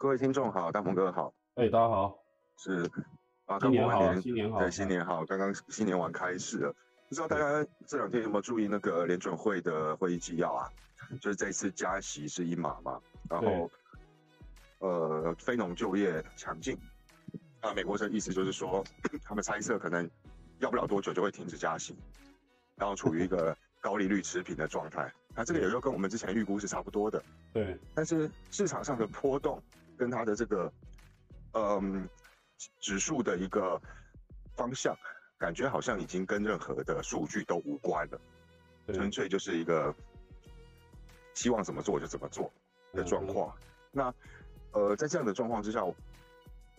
各位听众好，大鹏哥好，哎，大家好，是啊，新年好，新年好，对，新年好，刚刚新年晚开始了，不知道大家这两天有没有注意那个联准会的会议纪要啊？就是这次加息是一码嘛，然后呃，非农就业强劲，那美国的意思就是说，他们猜测可能要不了多久就会停止加息，然后处于一个高利率持平的状态。那这个也就跟我们之前预估是差不多的，对。但是市场上的波动跟它的这个，嗯，指数的一个方向，感觉好像已经跟任何的数据都无关了，纯粹就是一个希望怎么做就怎么做的状况。那呃，在这样的状况之下，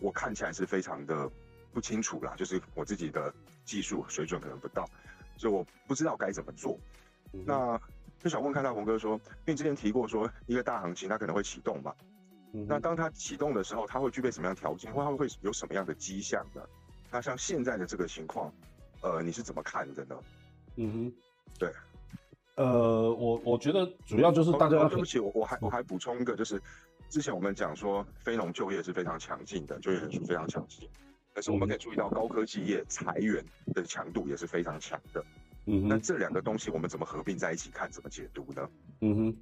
我看起来是非常的不清楚啦，就是我自己的技术水准可能不到，所以我不知道该怎么做。那就想问看大鹏哥说，因为之前提过说一个大行情它可能会启动嘛，那当它启动的时候，它会具备什么样条件，或它会有什么样的迹象呢？那像现在的这个情况，呃，你是怎么看的呢？嗯哼，对，呃，我我觉得主要就是大家对不起，我我还我还补充一个，就是之前我们讲说非农就业是非常强劲的，就业人数非常强劲，但是我们可以注意到高科技业裁员的强度也是非常强的。嗯哼，那这两个东西我们怎么合并在一起看？怎么解读呢？嗯哼，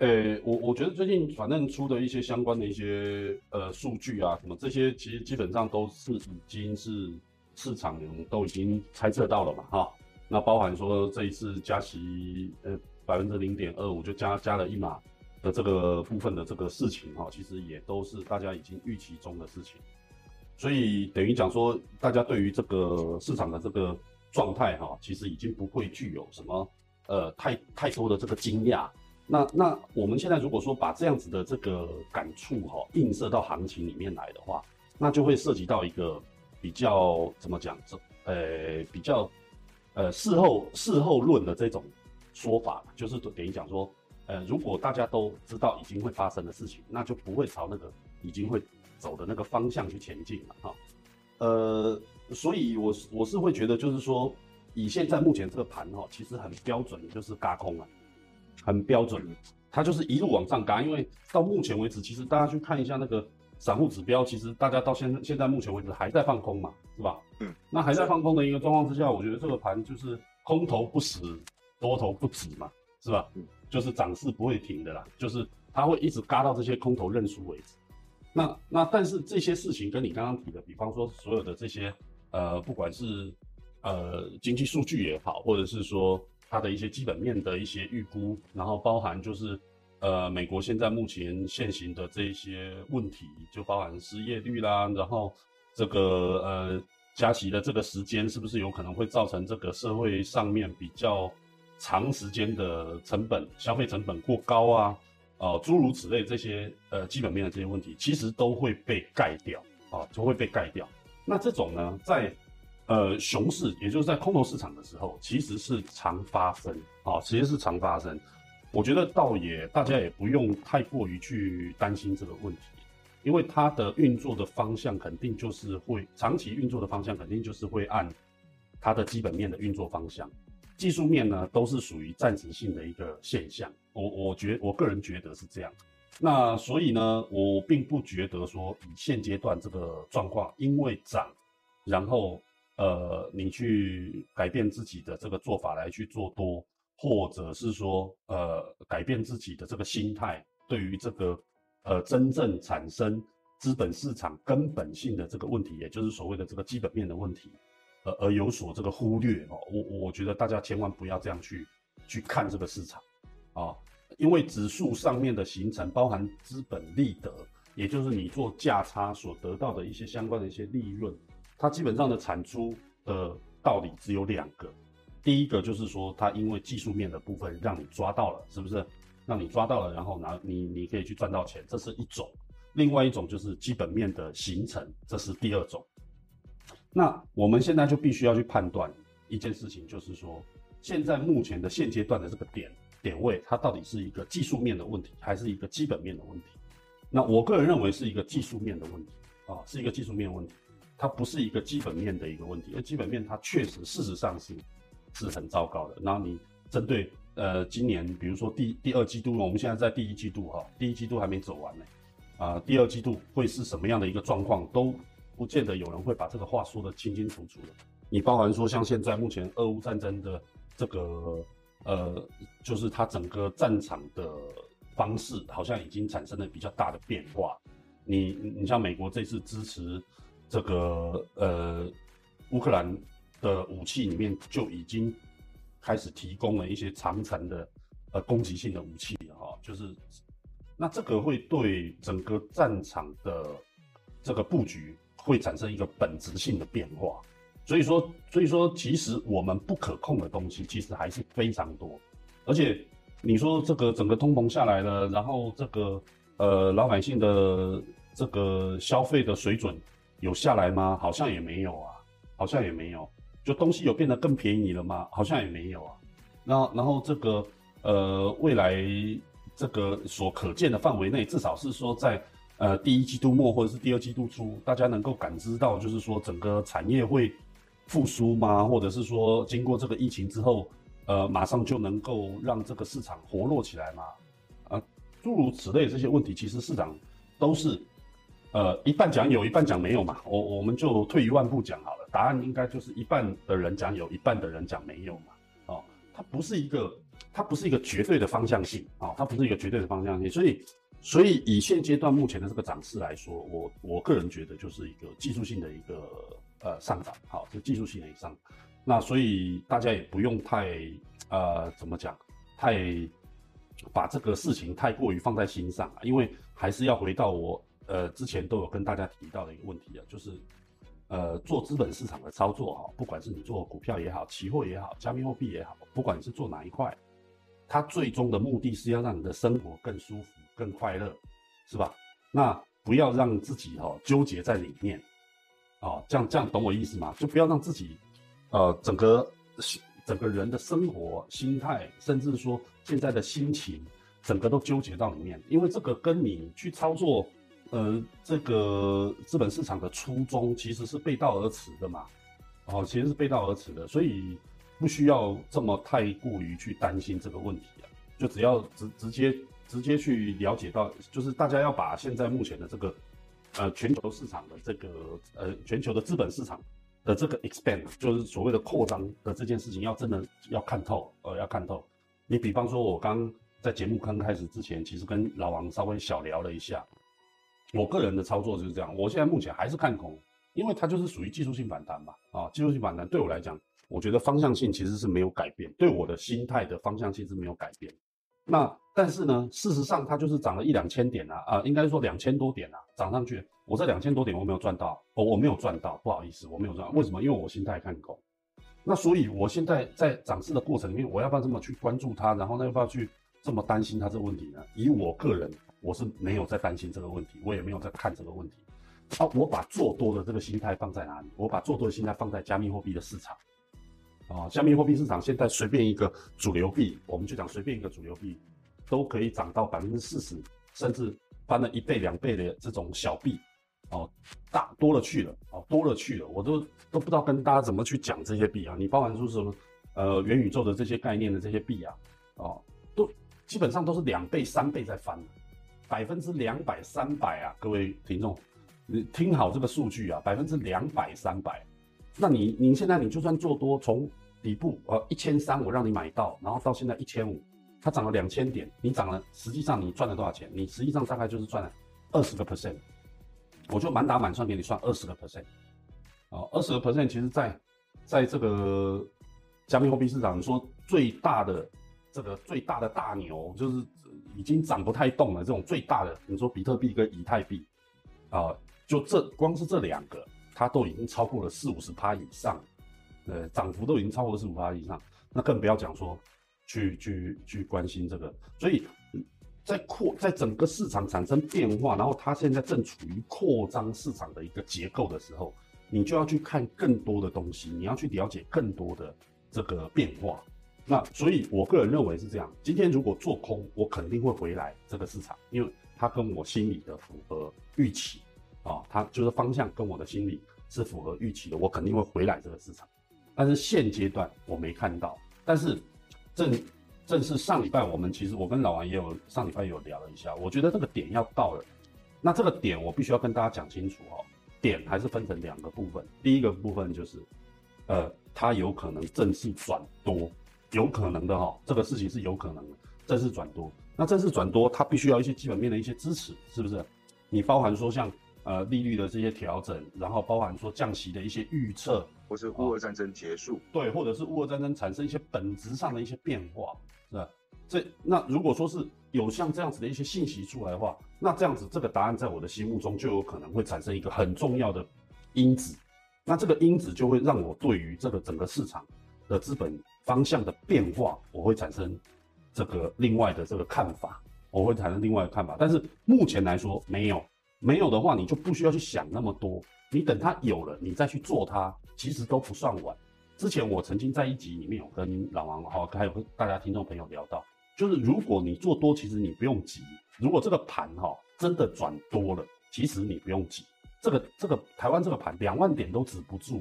对，诶，我我觉得最近反正出的一些相关的一些呃数据啊，什么这些其实基本上都是已经是市场都已经猜测到了嘛，哈。那包含说这一次加息呃百分之零点二五就加加了一码的这个部分的这个事情哈，其实也都是大家已经预期中的事情，所以等于讲说大家对于这个市场的这个。状态哈，其实已经不会具有什么呃太太多的这个惊讶。那那我们现在如果说把这样子的这个感触哈映射到行情里面来的话，那就会涉及到一个比较怎么讲这呃比较呃事后事后论的这种说法，就是等于讲说呃如果大家都知道已经会发生的事情，那就不会朝那个已经会走的那个方向去前进了哈。呃。所以，我我是会觉得，就是说，以现在目前这个盘哈，其实很标准的就是嘎空啊，很标准，它就是一路往上嘎。因为到目前为止，其实大家去看一下那个散户指标，其实大家到现在现在目前为止还在放空嘛，是吧？嗯。那还在放空的一个状况之下，我觉得这个盘就是空头不死，多头不止嘛，是吧？嗯。就是涨势不会停的啦，就是它会一直嘎到这些空头认输为止。那那但是这些事情跟你刚刚提的，比方说所有的这些。呃，不管是呃经济数据也好，或者是说它的一些基本面的一些预估，然后包含就是呃美国现在目前现行的这一些问题，就包含失业率啦，然后这个呃加息的这个时间是不是有可能会造成这个社会上面比较长时间的成本消费成本过高啊，哦诸如此类这些呃基本面的这些问题，其实都会被盖掉啊，都会被盖掉。那这种呢，在呃熊市，也就是在空头市场的时候，其实是常发生啊，其实是常发生。我觉得倒也大家也不用太过于去担心这个问题，因为它的运作的方向肯定就是会长期运作的方向肯定就是会按它的基本面的运作方向，技术面呢都是属于暂时性的一个现象。我我觉我个人觉得是这样。那所以呢，我并不觉得说以现阶段这个状况，因为涨，然后呃你去改变自己的这个做法来去做多，或者是说呃改变自己的这个心态，对于这个呃真正产生资本市场根本性的这个问题，也就是所谓的这个基本面的问题，呃而有所这个忽略哦。我我觉得大家千万不要这样去去看这个市场啊。因为指数上面的形成包含资本利得，也就是你做价差所得到的一些相关的一些利润，它基本上的产出的道理只有两个，第一个就是说它因为技术面的部分让你抓到了，是不是？让你抓到了，然后拿你你可以去赚到钱，这是一种；另外一种就是基本面的形成，这是第二种。那我们现在就必须要去判断一件事情，就是说现在目前的现阶段的这个点。点位它到底是一个技术面的问题，还是一个基本面的问题？那我个人认为是一个技术面的问题啊，是一个技术面问题，它不是一个基本面的一个问题。而基本面它确实事实上是是很糟糕的。然后你针对呃今年，比如说第第二季度，我们现在在第一季度哈，第一季度还没走完呢，啊，第二季度会是什么样的一个状况，都不见得有人会把这个话说得清清楚楚的。你包含说像现在目前俄乌战争的这个呃，就是它整个战场的方式好像已经产生了比较大的变化。你你像美国这次支持这个呃乌克兰的武器里面就已经开始提供了一些长程的呃攻击性的武器哈，就是那这个会对整个战场的这个布局会产生一个本质性的变化。所以说，所以说，其实我们不可控的东西其实还是非常多，而且你说这个整个通膨下来了，然后这个呃老百姓的这个消费的水准有下来吗？好像也没有啊，好像也没有。就东西有变得更便宜了吗？好像也没有啊。然后，然后这个呃未来这个所可见的范围内，至少是说在呃第一季度末或者是第二季度初，大家能够感知到，就是说整个产业会。复苏吗？或者是说，经过这个疫情之后，呃，马上就能够让这个市场活络起来吗？啊，诸如此类这些问题，其实市场都是，呃，一半讲有，一半讲没有嘛。我我们就退一万步讲好了，答案应该就是一半的人讲有，一半的人讲没有嘛。哦，它不是一个，它不是一个绝对的方向性啊，它不是一个绝对的方向性。所以，所以以现阶段目前的这个涨势来说，我我个人觉得就是一个技术性的一个。呃，上涨好，就技术性的以上，那所以大家也不用太呃，怎么讲，太把这个事情太过于放在心上，因为还是要回到我呃之前都有跟大家提到的一个问题啊，就是呃做资本市场的操作哈，不管是你做股票也好，期货也好，加密货币也好，不管你是做哪一块，它最终的目的是要让你的生活更舒服、更快乐，是吧？那不要让自己哈纠结在里面。哦，这样这样懂我意思吗？就不要让自己，呃，整个整个人的生活心态，甚至说现在的心情，整个都纠结到里面，因为这个跟你去操作，呃，这个资本市场的初衷其实是背道而驰的嘛。哦，其实是背道而驰的，所以不需要这么太过于去担心这个问题啊。就只要直直接直接去了解到，就是大家要把现在目前的这个。呃，全球市场的这个呃，全球的资本市场的这个 expand，就是所谓的扩张的这件事情，要真的要看透，呃，要看透。你比方说，我刚在节目刚开始之前，其实跟老王稍微小聊了一下，我个人的操作就是这样。我现在目前还是看空，因为它就是属于技术性反弹嘛，啊，技术性反弹对我来讲，我觉得方向性其实是没有改变，对我的心态的方向性是没有改变。那但是呢，事实上它就是涨了一两千点啊，啊，应该说两千多点啊，涨上去。我这两千多点我没有赚到，哦，我没有赚到，不好意思，我没有赚。为什么？因为我心态看空。那所以，我现在在涨势的过程里面，我要不要这么去关注它？然后呢，要不要去这么担心它这个问题呢？以我个人，我是没有在担心这个问题，我也没有在看这个问题。啊，我把做多的这个心态放在哪里？我把做多的心态放在加密货币的市场。啊，加密货币市场现在随便一个主流币，我们就讲随便一个主流币。都可以涨到百分之四十，甚至翻了一倍两倍的这种小币，哦，大多了去了，哦，多了去了，我都都不知道跟大家怎么去讲这些币啊。你包含说什么，呃，元宇宙的这些概念的这些币啊，哦，都基本上都是两倍三倍在翻，百分之两百三百啊，各位听众，你听好这个数据啊，百分之两百三百，那你你现在你就算做多，从底部呃一千三我让你买到，然后到现在一千五。它涨了两千点，你涨了，实际上你赚了多少钱？你实际上大概就是赚了二十个 percent，我就满打满算给你算二十个 percent，啊，二十个 percent，其实在在这个加密货币市场，你说最大的这个最大的大牛，就是已经涨不太动了，这种最大的，你说比特币跟以太币，啊，就这光是这两个，它都已经超过了四五十趴以上，呃，涨幅都已经超过了四五趴以上，那更不要讲说。去去去关心这个，所以在扩在整个市场产生变化，然后它现在正处于扩张市场的一个结构的时候，你就要去看更多的东西，你要去了解更多的这个变化。那所以我个人认为是这样，今天如果做空，我肯定会回来这个市场，因为它跟我心里的符合预期啊，它就是方向跟我的心理是符合预期的，我肯定会回来这个市场。但是现阶段我没看到，但是。正正是上礼拜，我们其实我跟老王也有上礼拜有聊了一下，我觉得这个点要到了，那这个点我必须要跟大家讲清楚哦，点还是分成两个部分。第一个部分就是，呃，它有可能正式转多，有可能的哈，这个事情是有可能的，正式转多。那正式转多，它必须要一些基本面的一些支持，是不是？你包含说像呃利率的这些调整，然后包含说降息的一些预测，或是乌俄战争结束，对，或者是乌俄战争产生一些本质上的一些变化，是吧？这那如果说是有像这样子的一些信息出来的话，那这样子这个答案在我的心目中就有可能会产生一个很重要的因子，那这个因子就会让我对于这个整个市场的资本方向的变化，我会产生这个另外的这个看法，我会产生另外的看法。但是目前来说没有，没有的话你就不需要去想那么多，你等它有了，你再去做它，其实都不算晚。之前我曾经在一集里面有跟老王哈，还有跟大家听众朋友聊到。就是如果你做多，其实你不用急。如果这个盘哈真的转多了，其实你不用急。这个这个台湾这个盘两万点都止不住，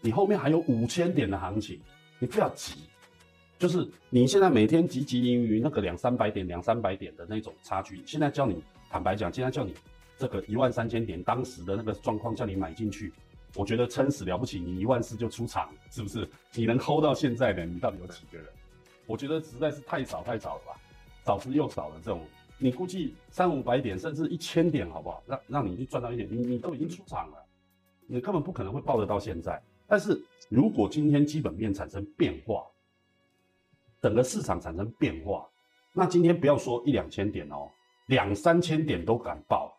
你后面还有五千点的行情，你不要急。就是你现在每天急急营于那个两三百点、两三百点的那种差距，现在叫你坦白讲，现在叫你这个一万三千点当时的那个状况叫你买进去，我觉得撑死了不起，你一万四就出场，是不是？你能 hold 到现在的，你到底有几个人？我觉得实在是太少太少了吧，少之又少的这种，你估计三五百点甚至一千点好不好？让让你去赚到一点，你你都已经出场了，你根本不可能会抱得到现在。但是如果今天基本面产生变化，整个市场产生变化，那今天不要说一两千点哦，两三千点都敢报，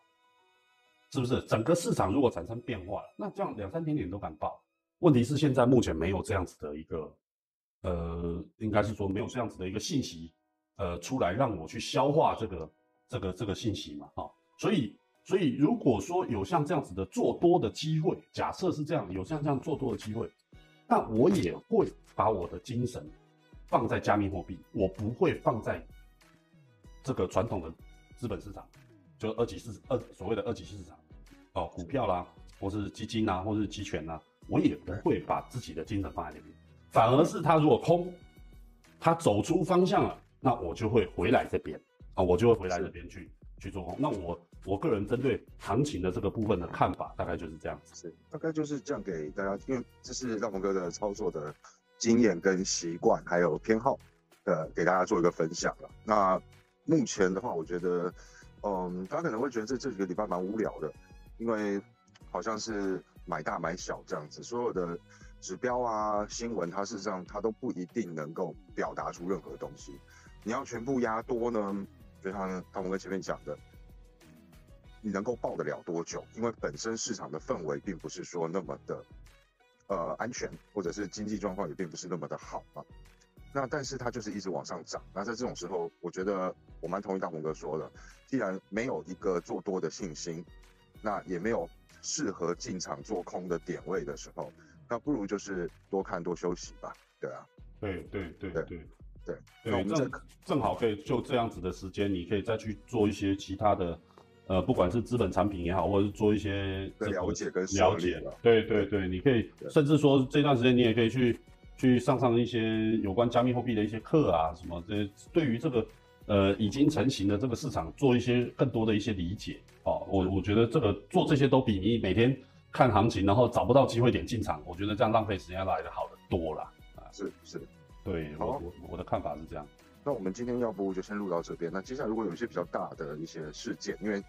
是不是？整个市场如果产生变化了，那这样两三千点都敢报，问题是现在目前没有这样子的一个。呃，应该是说没有这样子的一个信息，呃，出来让我去消化这个这个这个信息嘛，哈，所以所以如果说有像这样子的做多的机会，假设是这样，有像这样做多的机会，那我也会把我的精神放在加密货币，我不会放在这个传统的资本市场，就二级市二所谓的二级市场，哦，股票啦，或是基金呐，或是期权呐，我也不会把自己的精神放在那边。反而是他如果空，他走出方向了，那我就会回来这边啊，我就会回来这边去去做。那我我个人针对行情的这个部分的看法，大概就是这样子。是，大概就是这样给大家，因为这是让鹏哥的操作的经验跟习惯，还有偏好的，给大家做一个分享了。那目前的话，我觉得，嗯，大家可能会觉得这这几个礼拜蛮无聊的，因为好像是买大买小这样子，所有的。指标啊，新闻，它事实上它都不一定能够表达出任何东西。你要全部压多呢，就像汤姆哥前面讲的，你能够抱得了多久？因为本身市场的氛围并不是说那么的呃安全，或者是经济状况也并不是那么的好嘛。那但是它就是一直往上涨。那在这种时候，我觉得我蛮同意大鹏哥说的，既然没有一个做多的信心，那也没有适合进场做空的点位的时候。那不如就是多看多休息吧，对啊，对对对对对对，那我们正正好可以就这样子的时间，你可以再去做一些其他的，呃，不管是资本产品也好，或者是做一些了解跟了解，对对对，你可以甚至说这段时间你也可以去去上上一些有关加密货币的一些课啊，什么这对于这个呃已经成型的这个市场做一些更多的一些理解哦，我我觉得这个做这些都比你每天。看行情，然后找不到机会点进场，我觉得这样浪费时间来的好的多了啊！是是，对我我我的看法是这样。那我们今天要不就先录到这边。那接下来如果有一些比较大的一些事件，因为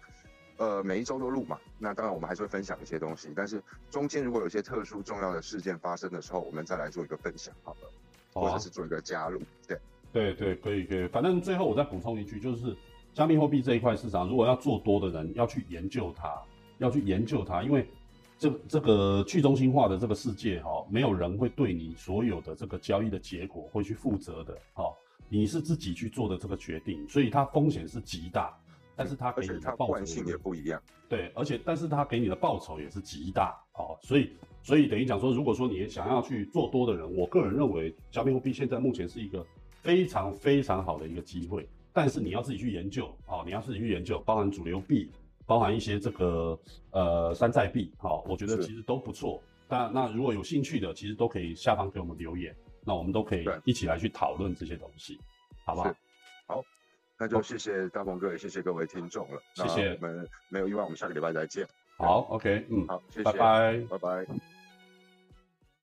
呃每一周都录嘛，那当然我们还是会分享一些东西。但是中间如果有一些特殊重要的事件发生的时候，我们再来做一个分享，好了，或者是做一个加入。对对对，可以可以。反正最后我再补充一句，就是加密货币这一块市场，如果要做多的人要去研究它，要去研究它，因为。这这个去中心化的这个世界哈，没有人会对你所有的这个交易的结果会去负责的哈，你是自己去做的这个决定，所以它风险是极大，但是它给你的报酬也不一样，对，而且但是它给你的报酬也是极大哦，所以所以等于讲说，如果说你想要去做多的人，我个人认为加密货币现在目前是一个非常非常好的一个机会，但是你要自己去研究哦，你要自己去研究，包含主流币。包含一些这个呃山寨币，好，我觉得其实都不错。那那如果有兴趣的，其实都可以下方给我们留言，那我们都可以一起来去讨论这些东西，好不好？好，那就谢谢大鹏哥，也谢谢各位听众了。谢谢我们没有意外，我们下个礼拜再见。好，OK，嗯，好，谢谢，拜拜。拜拜。